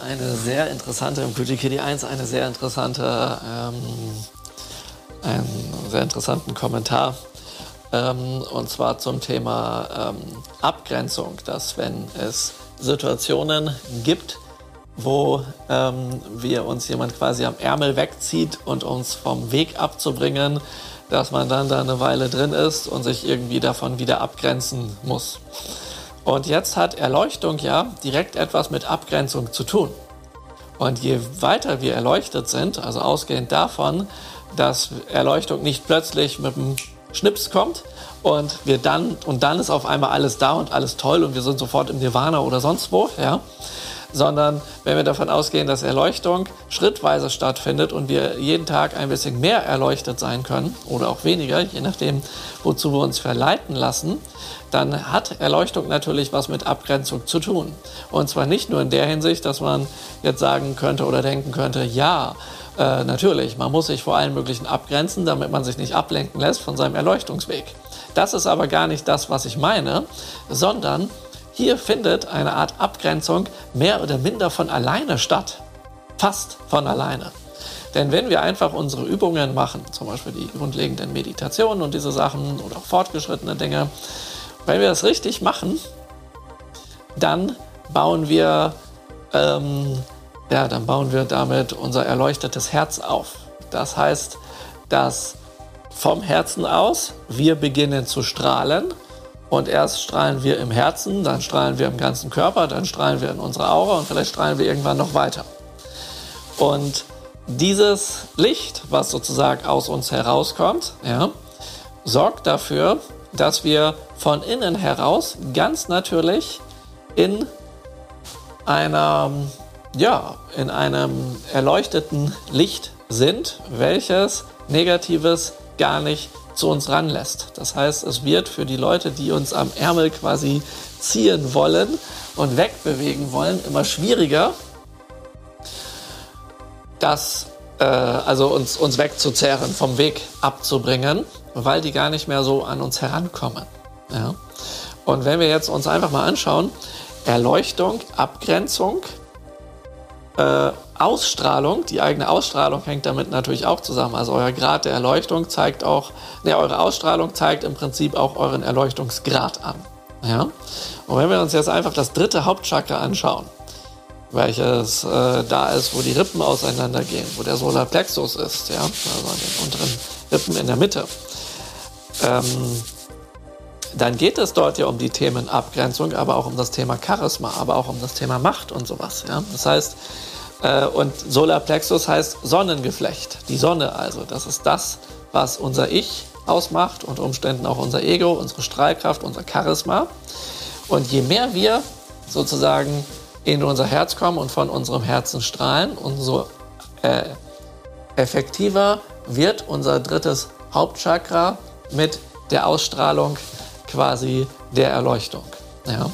wieder eine sehr interessante, im QGKD 1 eine sehr interessante, ähm, einen sehr interessanten Kommentar. Ähm, und zwar zum Thema ähm, Abgrenzung, dass wenn es Situationen gibt, wo ähm, wir uns jemand quasi am Ärmel wegzieht und uns vom Weg abzubringen, dass man dann da eine Weile drin ist und sich irgendwie davon wieder abgrenzen muss. Und jetzt hat Erleuchtung ja direkt etwas mit Abgrenzung zu tun. Und je weiter wir erleuchtet sind, also ausgehend davon, dass Erleuchtung nicht plötzlich mit einem Schnips kommt und wir dann und dann ist auf einmal alles da und alles toll und wir sind sofort im Nirvana oder sonst wo, ja, sondern wenn wir davon ausgehen, dass Erleuchtung schrittweise stattfindet und wir jeden Tag ein bisschen mehr erleuchtet sein können oder auch weniger, je nachdem, wozu wir uns verleiten lassen, dann hat Erleuchtung natürlich was mit Abgrenzung zu tun. Und zwar nicht nur in der Hinsicht, dass man jetzt sagen könnte oder denken könnte, ja, äh, natürlich, man muss sich vor allen möglichen abgrenzen, damit man sich nicht ablenken lässt von seinem Erleuchtungsweg. Das ist aber gar nicht das, was ich meine, sondern hier findet eine Art Abgrenzung mehr oder minder von alleine statt. Fast von alleine. Denn wenn wir einfach unsere Übungen machen, zum Beispiel die grundlegenden Meditationen und diese Sachen oder auch fortgeschrittene Dinge, wenn wir das richtig machen, dann bauen wir, ähm, ja, dann bauen wir damit unser erleuchtetes Herz auf. Das heißt, dass vom Herzen aus wir beginnen zu strahlen und erst strahlen wir im Herzen, dann strahlen wir im ganzen Körper, dann strahlen wir in unserer Aura und vielleicht strahlen wir irgendwann noch weiter. Und dieses Licht, was sozusagen aus uns herauskommt, ja, sorgt dafür, dass wir von innen heraus ganz natürlich in einer, ja, in einem erleuchteten Licht sind, welches Negatives gar nicht zu uns ranlässt. Das heißt, es wird für die Leute, die uns am Ärmel quasi ziehen wollen und wegbewegen wollen, immer schwieriger, das, äh, also uns, uns wegzuzerren, vom Weg abzubringen, weil die gar nicht mehr so an uns herankommen. Ja? Und wenn wir jetzt uns einfach mal anschauen, Erleuchtung, Abgrenzung, äh, Ausstrahlung, die eigene Ausstrahlung hängt damit natürlich auch zusammen. Also euer Grad der Erleuchtung zeigt auch, ne, eure Ausstrahlung zeigt im Prinzip auch euren Erleuchtungsgrad an. Ja? Und wenn wir uns jetzt einfach das dritte Hauptchakra anschauen, welches äh, da ist, wo die Rippen auseinandergehen, wo der Solarplexus ist, ja, also an den unteren Rippen in der Mitte, ähm, dann geht es dort ja um die Themen Abgrenzung, aber auch um das Thema Charisma, aber auch um das Thema Macht und sowas. Ja? Das heißt, äh, und Solarplexus heißt Sonnengeflecht, die Sonne also. Das ist das, was unser Ich ausmacht, unter Umständen auch unser Ego, unsere Strahlkraft, unser Charisma. Und je mehr wir sozusagen in unser Herz kommen und von unserem Herzen strahlen, umso äh, effektiver wird unser drittes Hauptchakra mit der Ausstrahlung quasi der Erleuchtung. Ja?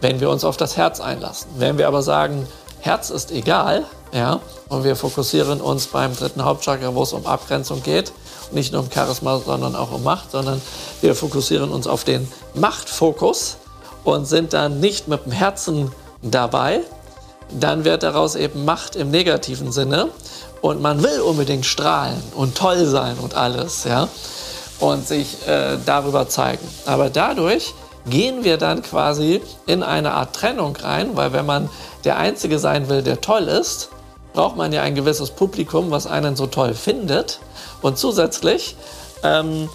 Wenn wir uns auf das Herz einlassen. Wenn wir aber sagen, Herz ist egal, ja, und wir fokussieren uns beim dritten Hauptchakra, wo es um Abgrenzung geht, nicht nur um Charisma, sondern auch um Macht, sondern wir fokussieren uns auf den Machtfokus und sind dann nicht mit dem Herzen dabei, dann wird daraus eben Macht im negativen Sinne und man will unbedingt strahlen und toll sein und alles, ja, und sich äh, darüber zeigen. Aber dadurch gehen wir dann quasi in eine Art Trennung rein, weil wenn man der Einzige sein will, der toll ist, braucht man ja ein gewisses Publikum, was einen so toll findet. Und zusätzlich ähm,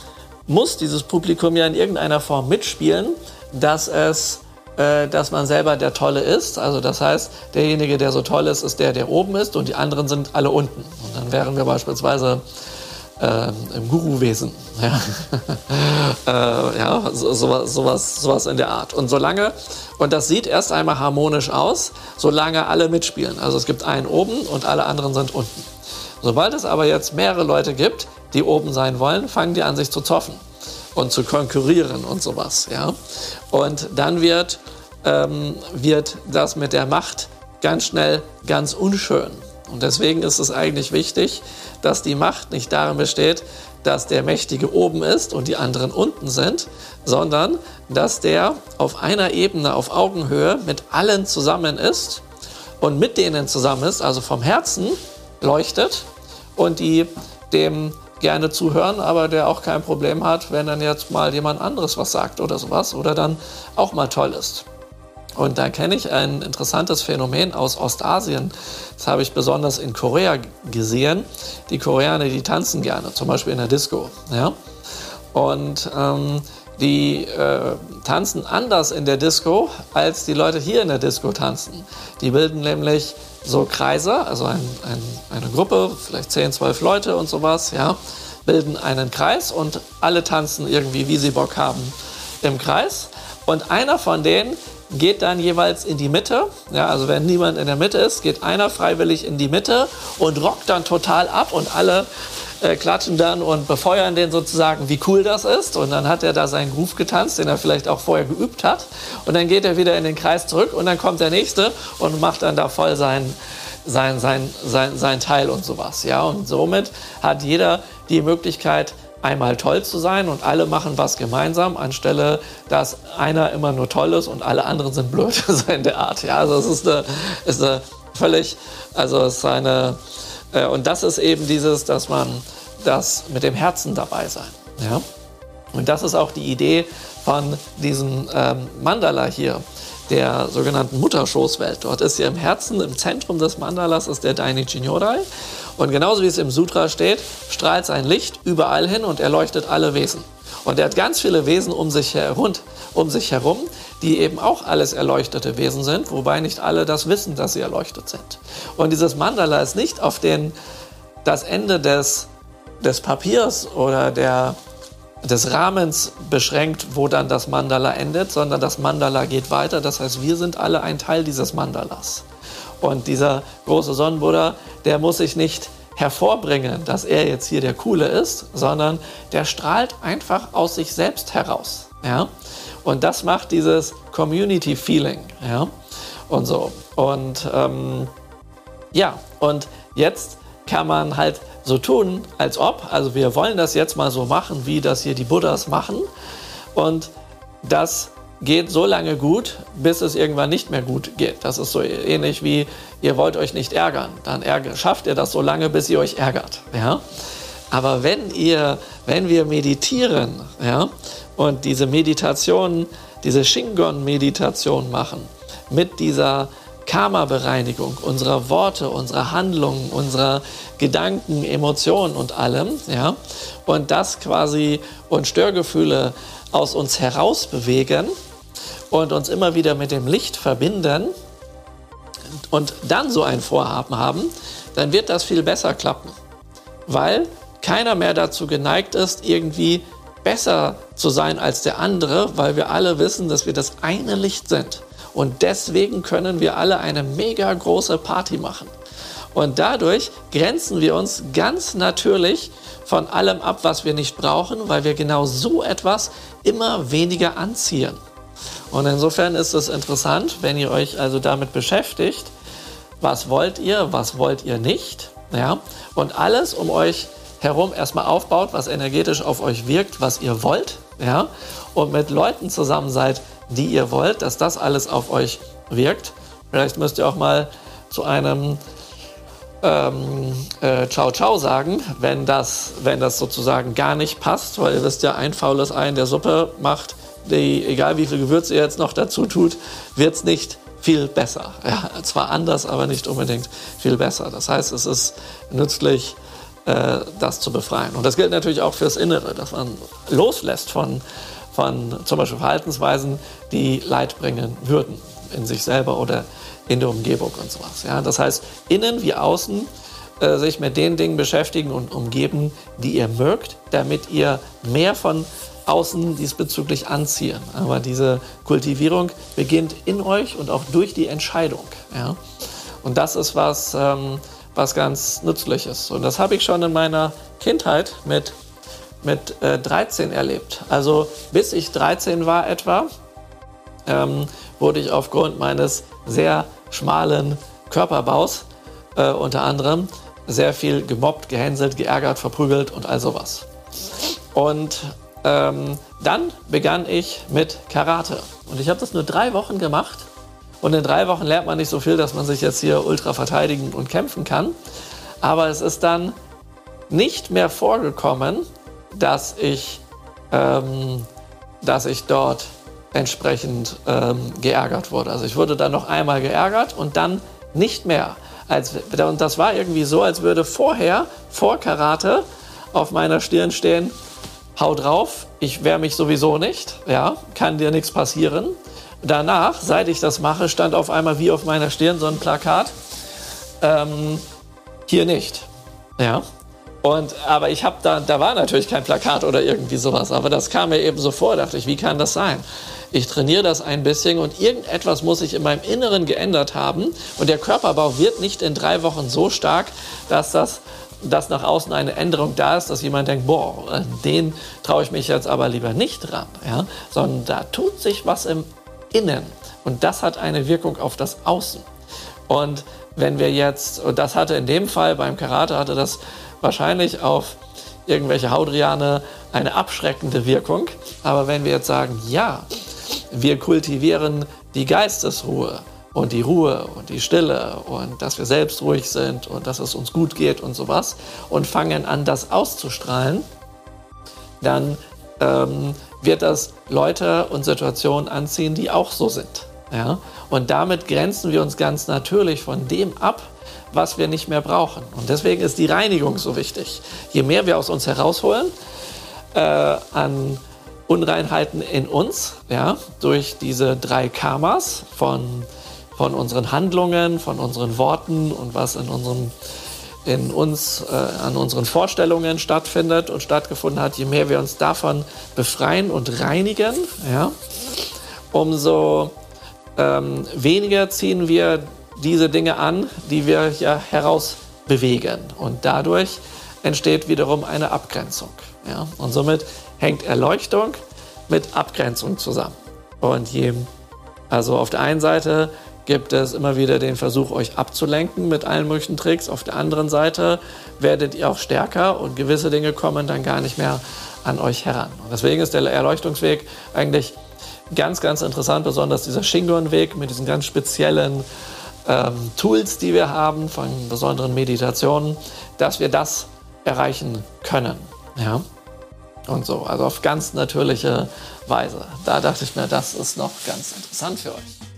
muss dieses Publikum ja in irgendeiner Form mitspielen, dass es äh, dass man selber der Tolle ist. Also das heißt, derjenige, der so toll ist, ist der, der oben ist und die anderen sind alle unten. Und dann wären wir beispielsweise äh, im Guruwesen. Ja, äh, ja so, sowas, sowas, sowas in der Art. Und solange, und das sieht erst einmal harmonisch aus, solange alle mitspielen. Also es gibt einen oben und alle anderen sind unten. Sobald es aber jetzt mehrere Leute gibt, die oben sein wollen, fangen die an, sich zu zoffen und zu konkurrieren und sowas. Ja? Und dann wird, ähm, wird das mit der Macht ganz schnell ganz unschön. Und deswegen ist es eigentlich wichtig, dass die Macht nicht darin besteht, dass der Mächtige oben ist und die anderen unten sind, sondern dass der auf einer Ebene, auf Augenhöhe mit allen zusammen ist und mit denen zusammen ist, also vom Herzen leuchtet und die dem gerne zuhören, aber der auch kein Problem hat, wenn dann jetzt mal jemand anderes was sagt oder sowas oder dann auch mal toll ist. Und da kenne ich ein interessantes Phänomen aus Ostasien. Das habe ich besonders in Korea gesehen. Die Koreaner, die tanzen gerne, zum Beispiel in der Disco. Ja? Und ähm, die äh, tanzen anders in der Disco, als die Leute hier in der Disco tanzen. Die bilden nämlich so Kreise, also ein, ein, eine Gruppe, vielleicht 10, 12 Leute und sowas, ja, bilden einen Kreis und alle tanzen irgendwie, wie sie Bock haben, im Kreis. Und einer von denen geht dann jeweils in die Mitte. Ja, also wenn niemand in der Mitte ist, geht einer freiwillig in die Mitte und rockt dann total ab und alle äh, klatschen dann und befeuern den sozusagen, wie cool das ist. Und dann hat er da seinen Groove getanzt, den er vielleicht auch vorher geübt hat. Und dann geht er wieder in den Kreis zurück und dann kommt der nächste und macht dann da voll sein, sein, sein, sein, sein Teil und sowas. Ja, und somit hat jeder die Möglichkeit, einmal toll zu sein und alle machen was gemeinsam, anstelle, dass einer immer nur toll ist und alle anderen sind blöd, so in der Art. Ja, also es ist eine, ist eine völlig, also es ist eine, äh, und das ist eben dieses, dass man das mit dem Herzen dabei sein. Ja? Und das ist auch die Idee von diesem ähm, Mandala hier, der sogenannten Mutterschoßwelt. Dort ist ja im Herzen, im Zentrum des Mandalas ist der Dainichi Nyorai. Und genauso wie es im Sutra steht, strahlt sein Licht überall hin und erleuchtet alle Wesen. Und er hat ganz viele Wesen um sich, herum, um sich herum, die eben auch alles erleuchtete Wesen sind, wobei nicht alle das wissen, dass sie erleuchtet sind. Und dieses Mandala ist nicht auf den, das Ende des, des Papiers oder der, des Rahmens beschränkt, wo dann das Mandala endet, sondern das Mandala geht weiter. Das heißt, wir sind alle ein Teil dieses Mandalas. Und dieser große Sonnenbuddha, der muss sich nicht hervorbringen, dass er jetzt hier der Coole ist, sondern der strahlt einfach aus sich selbst heraus. Ja? Und das macht dieses Community-Feeling. Ja? Und so. Und ähm, ja, und jetzt kann man halt so tun, als ob, also wir wollen das jetzt mal so machen, wie das hier die Buddhas machen. Und das geht so lange gut, bis es irgendwann nicht mehr gut geht. Das ist so ähnlich wie, ihr wollt euch nicht ärgern. Dann schafft ihr das so lange, bis ihr euch ärgert. Ja? Aber wenn, ihr, wenn wir meditieren ja, und diese Meditation, diese Shingon-Meditation machen, mit dieser Karma-Bereinigung unserer Worte, unserer Handlungen, unserer Gedanken, Emotionen und allem, ja, und das quasi und Störgefühle aus uns heraus bewegen, und uns immer wieder mit dem Licht verbinden und dann so ein Vorhaben haben, dann wird das viel besser klappen, weil keiner mehr dazu geneigt ist, irgendwie besser zu sein als der andere, weil wir alle wissen, dass wir das eine Licht sind. Und deswegen können wir alle eine mega große Party machen. Und dadurch grenzen wir uns ganz natürlich von allem ab, was wir nicht brauchen, weil wir genau so etwas immer weniger anziehen. Und insofern ist es interessant, wenn ihr euch also damit beschäftigt, was wollt ihr, was wollt ihr nicht, ja, und alles um euch herum erstmal aufbaut, was energetisch auf euch wirkt, was ihr wollt, ja, und mit Leuten zusammen seid, die ihr wollt, dass das alles auf euch wirkt. Vielleicht müsst ihr auch mal zu einem ähm, äh, Ciao Ciao sagen, wenn das, wenn das sozusagen gar nicht passt, weil ihr wisst ja, ein faules Ei in der Suppe macht die, egal wie viel Gewürze ihr jetzt noch dazu tut, wird es nicht viel besser. Ja, zwar anders, aber nicht unbedingt viel besser. Das heißt, es ist nützlich, äh, das zu befreien. Und das gilt natürlich auch fürs Innere, dass man loslässt von, von zum Beispiel Verhaltensweisen, die Leid bringen würden in sich selber oder in der Umgebung und sowas. Ja, das heißt, innen wie außen äh, sich mit den Dingen beschäftigen und umgeben, die ihr mögt, damit ihr mehr von außen diesbezüglich anziehen. Aber diese Kultivierung beginnt in euch und auch durch die Entscheidung. Ja? Und das ist was, ähm, was ganz nützlich ist. Und das habe ich schon in meiner Kindheit mit, mit äh, 13 erlebt. Also bis ich 13 war etwa, ähm, wurde ich aufgrund meines sehr schmalen Körperbaus äh, unter anderem sehr viel gemobbt, gehänselt, geärgert, verprügelt und all sowas. Und ähm, dann begann ich mit Karate. Und ich habe das nur drei Wochen gemacht Und in drei Wochen lernt man nicht so viel, dass man sich jetzt hier ultra verteidigen und kämpfen kann. Aber es ist dann nicht mehr vorgekommen, dass ich, ähm, dass ich dort entsprechend ähm, geärgert wurde. Also ich wurde dann noch einmal geärgert und dann nicht mehr. Als, und das war irgendwie so, als würde vorher, vor Karate, auf meiner Stirn stehen, hau drauf, ich wehre mich sowieso nicht, ja, kann dir nichts passieren. Danach, seit ich das mache, stand auf einmal wie auf meiner Stirn so ein Plakat, ähm, hier nicht, ja. Und, aber ich habe da, da war natürlich kein Plakat oder irgendwie sowas, aber das kam mir eben so vor, dachte ich, wie kann das sein? Ich trainiere das ein bisschen und irgendetwas muss sich in meinem Inneren geändert haben und der Körperbau wird nicht in drei Wochen so stark, dass das dass nach außen eine Änderung da ist, dass jemand denkt, boah, den traue ich mich jetzt aber lieber nicht dran, ja? sondern da tut sich was im Innen und das hat eine Wirkung auf das Außen. Und wenn wir jetzt, und das hatte in dem Fall beim Karate, hatte das wahrscheinlich auf irgendwelche Haudriane eine abschreckende Wirkung. Aber wenn wir jetzt sagen, ja, wir kultivieren die Geistesruhe und die Ruhe und die Stille und dass wir selbst ruhig sind und dass es uns gut geht und sowas und fangen an, das auszustrahlen, dann ähm, wird das Leute und Situationen anziehen, die auch so sind. Ja? Und damit grenzen wir uns ganz natürlich von dem ab, was wir nicht mehr brauchen. Und deswegen ist die Reinigung so wichtig. Je mehr wir aus uns herausholen äh, an Unreinheiten in uns, ja, durch diese drei Karmas von, von unseren Handlungen, von unseren Worten und was in unserem in uns, äh, an unseren Vorstellungen stattfindet und stattgefunden hat, je mehr wir uns davon befreien und reinigen, ja, umso ähm, weniger ziehen wir diese Dinge an, die wir ja herausbewegen. Und dadurch entsteht wiederum eine Abgrenzung. Ja? Und somit hängt Erleuchtung mit Abgrenzung zusammen. Und je, also auf der einen Seite gibt es immer wieder den Versuch, euch abzulenken mit allen möglichen Tricks. Auf der anderen Seite werdet ihr auch stärker und gewisse Dinge kommen dann gar nicht mehr an euch heran. Und deswegen ist der Erleuchtungsweg eigentlich ganz, ganz interessant, besonders dieser Shingon-Weg mit diesen ganz speziellen ähm, Tools, die wir haben, von besonderen Meditationen, dass wir das erreichen können. Ja? Und so, also auf ganz natürliche Weise. Da dachte ich mir, das ist noch ganz interessant für euch.